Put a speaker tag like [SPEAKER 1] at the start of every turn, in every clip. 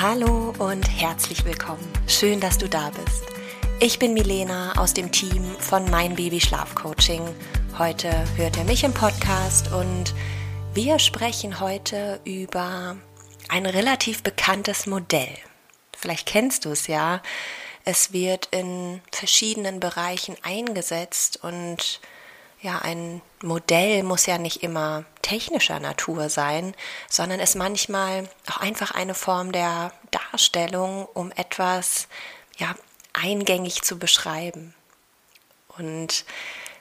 [SPEAKER 1] Hallo und herzlich willkommen. Schön, dass du da bist. Ich bin Milena aus dem Team von Mein Baby Schlaf Coaching. Heute hört ihr mich im Podcast und wir sprechen heute über ein relativ bekanntes Modell. Vielleicht kennst du es ja. Es wird in verschiedenen Bereichen eingesetzt und ja, ein Modell muss ja nicht immer technischer Natur sein, sondern ist manchmal auch einfach eine Form der Darstellung, um etwas ja eingängig zu beschreiben. Und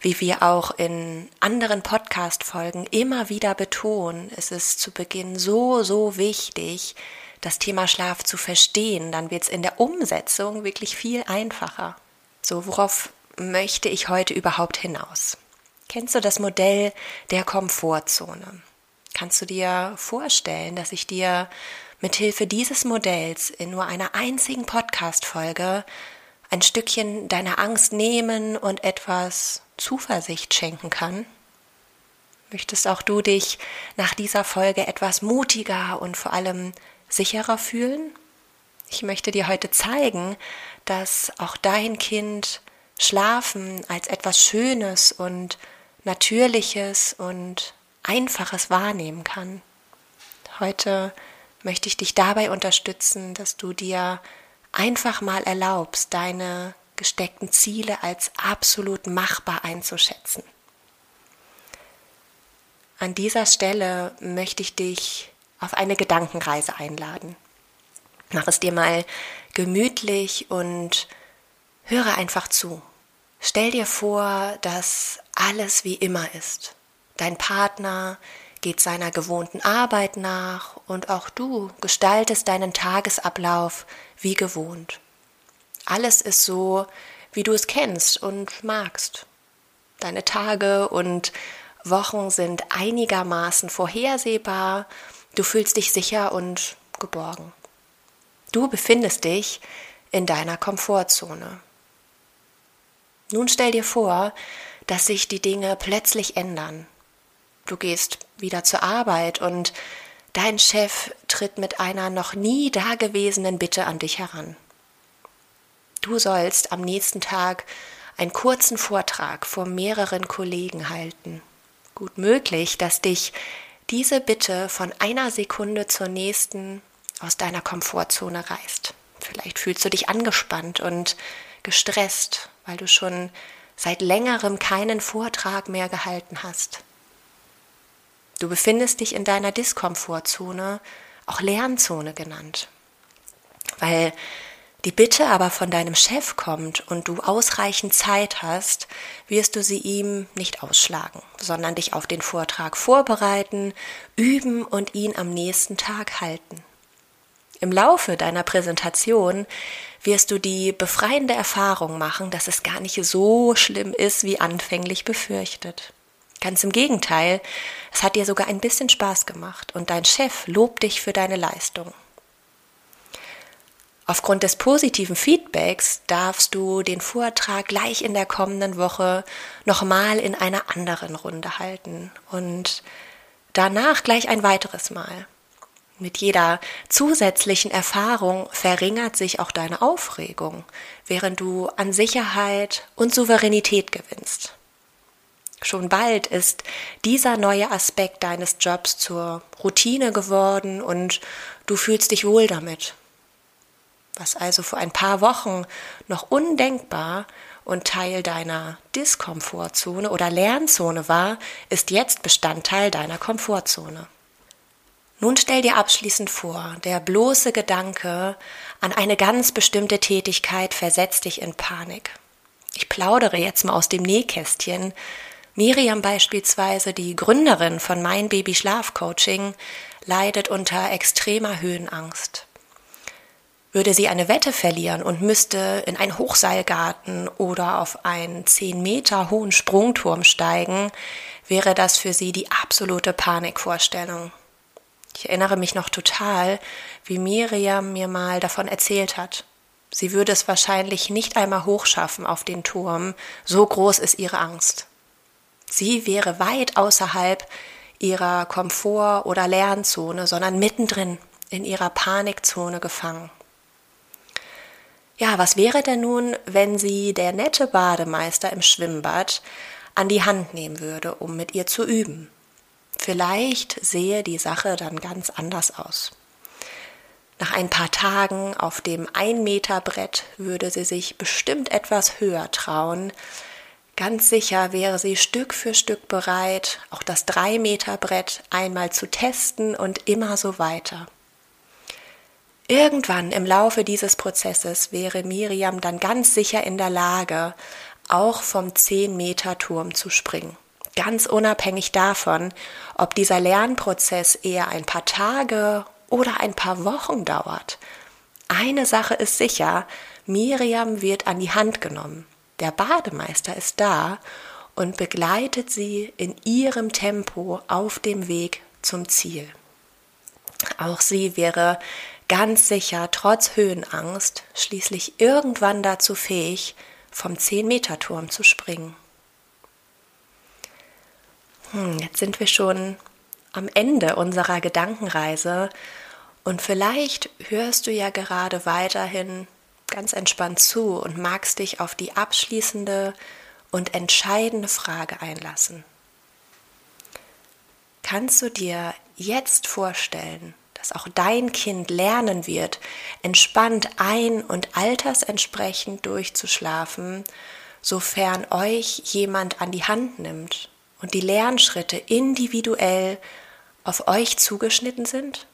[SPEAKER 1] wie wir auch in anderen Podcast-Folgen immer wieder betonen, ist es zu Beginn so, so wichtig, das Thema Schlaf zu verstehen. Dann wird es in der Umsetzung wirklich viel einfacher. So, worauf möchte ich heute überhaupt hinaus? Kennst du das Modell der Komfortzone? Kannst du dir vorstellen, dass ich dir mit Hilfe dieses Modells in nur einer einzigen Podcast-Folge ein Stückchen deiner Angst nehmen und etwas Zuversicht schenken kann? Möchtest auch du dich nach dieser Folge etwas mutiger und vor allem sicherer fühlen? Ich möchte dir heute zeigen, dass auch dein Kind Schlafen als etwas Schönes und Natürliches und Einfaches wahrnehmen kann. Heute möchte ich dich dabei unterstützen, dass du dir einfach mal erlaubst, deine gesteckten Ziele als absolut machbar einzuschätzen. An dieser Stelle möchte ich dich auf eine Gedankenreise einladen. Mach es dir mal gemütlich und höre einfach zu. Stell dir vor, dass alles wie immer ist. Dein Partner geht seiner gewohnten Arbeit nach und auch du gestaltest deinen Tagesablauf wie gewohnt. Alles ist so, wie du es kennst und magst. Deine Tage und Wochen sind einigermaßen vorhersehbar, du fühlst dich sicher und geborgen. Du befindest dich in deiner Komfortzone. Nun stell dir vor, dass sich die Dinge plötzlich ändern. Du gehst wieder zur Arbeit und dein Chef tritt mit einer noch nie dagewesenen Bitte an dich heran. Du sollst am nächsten Tag einen kurzen Vortrag vor mehreren Kollegen halten. Gut möglich, dass dich diese Bitte von einer Sekunde zur nächsten aus deiner Komfortzone reißt. Vielleicht fühlst du dich angespannt und gestresst weil du schon seit längerem keinen Vortrag mehr gehalten hast. Du befindest dich in deiner Diskomfortzone, auch Lernzone genannt, weil die Bitte aber von deinem Chef kommt und du ausreichend Zeit hast, wirst du sie ihm nicht ausschlagen, sondern dich auf den Vortrag vorbereiten, üben und ihn am nächsten Tag halten. Im Laufe deiner Präsentation wirst du die befreiende Erfahrung machen, dass es gar nicht so schlimm ist, wie anfänglich befürchtet. Ganz im Gegenteil, es hat dir sogar ein bisschen Spaß gemacht und dein Chef lobt dich für deine Leistung. Aufgrund des positiven Feedbacks darfst du den Vortrag gleich in der kommenden Woche nochmal in einer anderen Runde halten und danach gleich ein weiteres Mal. Mit jeder zusätzlichen Erfahrung verringert sich auch deine Aufregung, während du an Sicherheit und Souveränität gewinnst. Schon bald ist dieser neue Aspekt deines Jobs zur Routine geworden und du fühlst dich wohl damit. Was also vor ein paar Wochen noch undenkbar und Teil deiner Diskomfortzone oder Lernzone war, ist jetzt Bestandteil deiner Komfortzone. Nun stell dir abschließend vor, der bloße Gedanke an eine ganz bestimmte Tätigkeit versetzt dich in Panik. Ich plaudere jetzt mal aus dem Nähkästchen. Miriam beispielsweise, die Gründerin von Mein Baby Schlaf Coaching, leidet unter extremer Höhenangst. Würde sie eine Wette verlieren und müsste in einen Hochseilgarten oder auf einen zehn Meter hohen Sprungturm steigen, wäre das für sie die absolute Panikvorstellung. Ich erinnere mich noch total, wie Miriam mir mal davon erzählt hat. Sie würde es wahrscheinlich nicht einmal hochschaffen auf den Turm, so groß ist ihre Angst. Sie wäre weit außerhalb ihrer Komfort- oder Lernzone, sondern mittendrin in ihrer Panikzone gefangen. Ja, was wäre denn nun, wenn sie der nette Bademeister im Schwimmbad an die Hand nehmen würde, um mit ihr zu üben? Vielleicht sehe die Sache dann ganz anders aus. Nach ein paar Tagen auf dem Ein-Meter-Brett würde sie sich bestimmt etwas höher trauen. Ganz sicher wäre sie Stück für Stück bereit, auch das Drei-Meter-Brett einmal zu testen und immer so weiter. Irgendwann im Laufe dieses Prozesses wäre Miriam dann ganz sicher in der Lage, auch vom 10-Meter-Turm zu springen ganz unabhängig davon, ob dieser Lernprozess eher ein paar Tage oder ein paar Wochen dauert. Eine Sache ist sicher, Miriam wird an die Hand genommen. Der Bademeister ist da und begleitet sie in ihrem Tempo auf dem Weg zum Ziel. Auch sie wäre ganz sicher trotz Höhenangst schließlich irgendwann dazu fähig, vom 10-Meter-Turm zu springen hm, jetzt sind wir schon am Ende unserer Gedankenreise und vielleicht hörst du ja gerade weiterhin ganz entspannt zu und magst dich auf die abschließende und entscheidende Frage einlassen. Kannst du dir jetzt vorstellen, dass auch dein Kind lernen wird, entspannt ein- und altersentsprechend durchzuschlafen, sofern euch jemand an die Hand nimmt und die Lernschritte individuell auf euch zugeschnitten sind?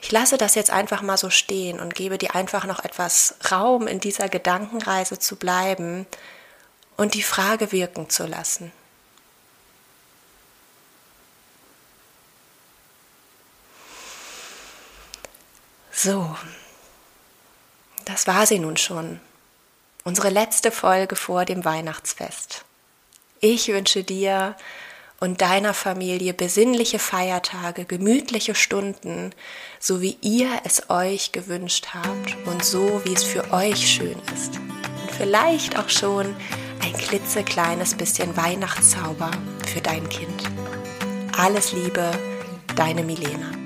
[SPEAKER 1] Ich lasse das jetzt einfach mal so stehen und gebe dir einfach noch etwas Raum, in dieser Gedankenreise zu bleiben und die Frage wirken zu lassen. So, das war sie nun schon unsere letzte Folge vor dem Weihnachtsfest. Ich wünsche dir und deiner Familie besinnliche Feiertage, gemütliche Stunden, so wie ihr es euch gewünscht habt und so wie es für euch schön ist. Und vielleicht auch schon ein klitzekleines bisschen Weihnachtszauber für dein Kind. Alles Liebe, deine Milena.